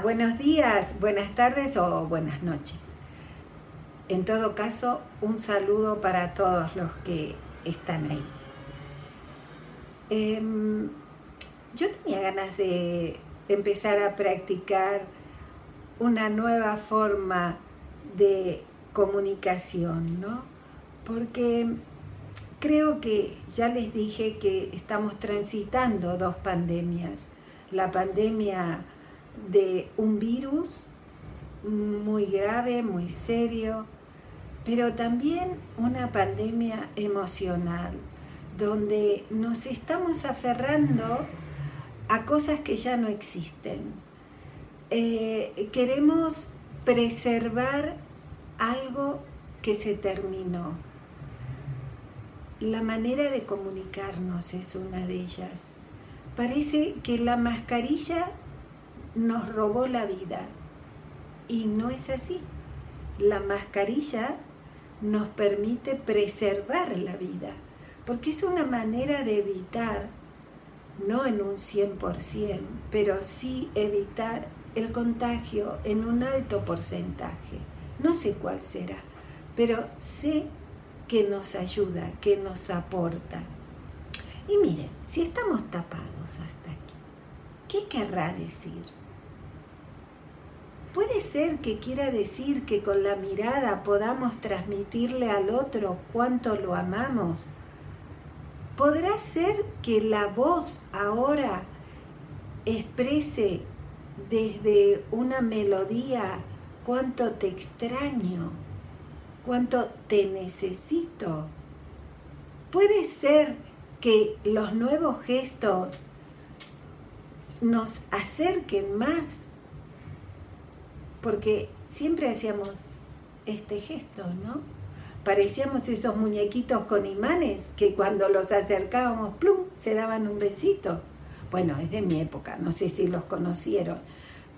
Buenos días, buenas tardes o buenas noches. En todo caso, un saludo para todos los que están ahí. Em, yo tenía ganas de empezar a practicar una nueva forma de comunicación, ¿no? Porque creo que ya les dije que estamos transitando dos pandemias. La pandemia de un virus muy grave, muy serio, pero también una pandemia emocional, donde nos estamos aferrando a cosas que ya no existen. Eh, queremos preservar algo que se terminó. La manera de comunicarnos es una de ellas. Parece que la mascarilla nos robó la vida y no es así. La mascarilla nos permite preservar la vida, porque es una manera de evitar, no en un 100%, pero sí evitar el contagio en un alto porcentaje. No sé cuál será, pero sé que nos ayuda, que nos aporta. Y miren, si estamos tapados hasta aquí, ¿qué querrá decir? Puede ser que quiera decir que con la mirada podamos transmitirle al otro cuánto lo amamos. ¿Podrá ser que la voz ahora exprese desde una melodía cuánto te extraño, cuánto te necesito. Puede ser que los nuevos gestos nos acerquen más, porque siempre hacíamos este gesto, ¿no? Parecíamos esos muñequitos con imanes que cuando los acercábamos, ¡plum!, se daban un besito. Bueno, es de mi época, no sé si los conocieron,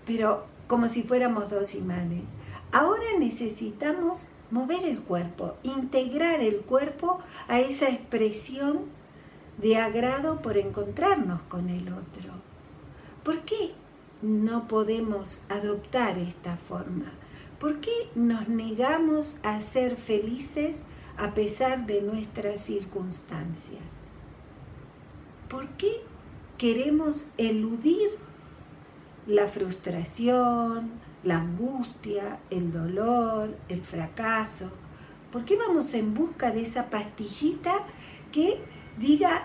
pero como si fuéramos dos imanes. Ahora necesitamos mover el cuerpo, integrar el cuerpo a esa expresión de agrado por encontrarnos con el otro. ¿Por qué no podemos adoptar esta forma? ¿Por qué nos negamos a ser felices a pesar de nuestras circunstancias? ¿Por qué queremos eludir la frustración, la angustia, el dolor, el fracaso. ¿Por qué vamos en busca de esa pastillita que diga,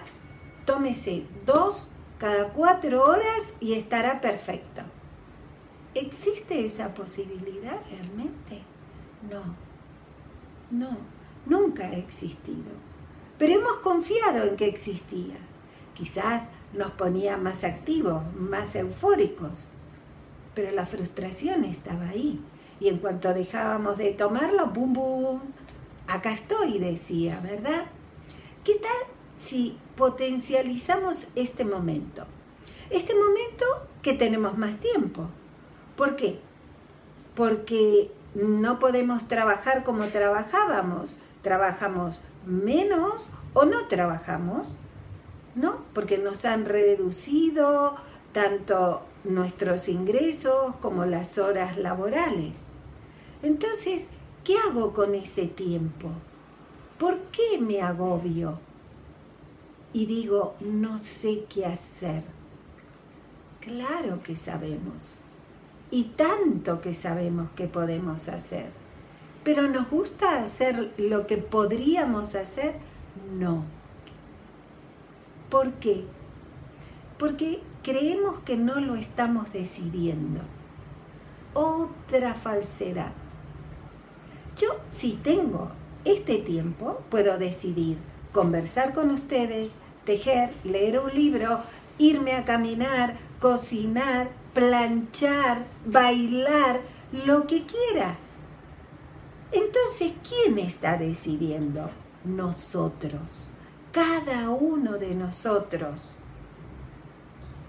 tómese dos cada cuatro horas y estará perfecto? ¿Existe esa posibilidad realmente? No, no, nunca ha existido. Pero hemos confiado en que existía. Quizás nos ponía más activos, más eufóricos. Pero la frustración estaba ahí. Y en cuanto dejábamos de tomarlo, ¡bum, bum! Acá estoy, decía, ¿verdad? ¿Qué tal si potencializamos este momento? Este momento que tenemos más tiempo. ¿Por qué? Porque no podemos trabajar como trabajábamos. Trabajamos menos o no trabajamos. ¿no? Porque nos han reducido tanto nuestros ingresos como las horas laborales. Entonces, ¿qué hago con ese tiempo? ¿Por qué me agobio? Y digo, no sé qué hacer. Claro que sabemos. Y tanto que sabemos que podemos hacer. Pero ¿nos gusta hacer lo que podríamos hacer? No ¿Por qué? Porque creemos que no lo estamos decidiendo. Otra falsedad. Yo, si tengo este tiempo, puedo decidir conversar con ustedes, tejer, leer un libro, irme a caminar, cocinar, planchar, bailar, lo que quiera. Entonces, ¿quién está decidiendo? Nosotros cada uno de nosotros.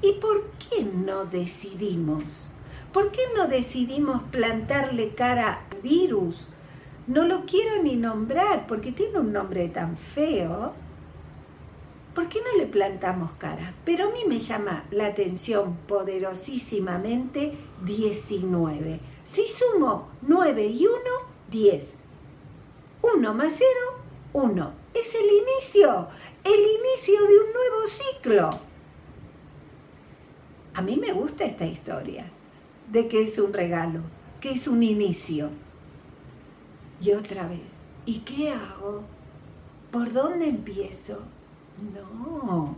¿Y por qué no decidimos? ¿Por qué no decidimos plantarle cara al virus? No lo quiero ni nombrar porque tiene un nombre tan feo. ¿Por qué no le plantamos cara? Pero a mí me llama la atención poderosísimamente 19. Si sumo 9 y 1, 10. 1 más 0, 1. Es el inicio, el inicio de un nuevo ciclo. A mí me gusta esta historia de que es un regalo, que es un inicio. Y otra vez, ¿y qué hago? ¿Por dónde empiezo? No.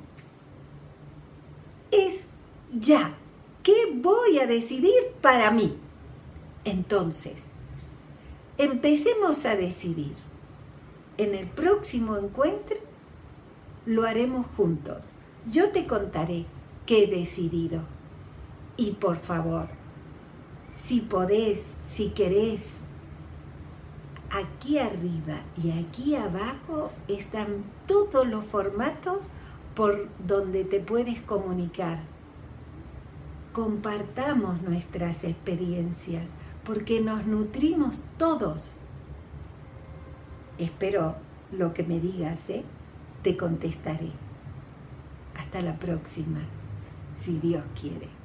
Es ya. ¿Qué voy a decidir para mí? Entonces, empecemos a decidir. En el próximo encuentro lo haremos juntos. Yo te contaré qué he decidido. Y por favor, si podés, si querés, aquí arriba y aquí abajo están todos los formatos por donde te puedes comunicar. Compartamos nuestras experiencias porque nos nutrimos todos. Espero lo que me digas, ¿eh? te contestaré. Hasta la próxima, si Dios quiere.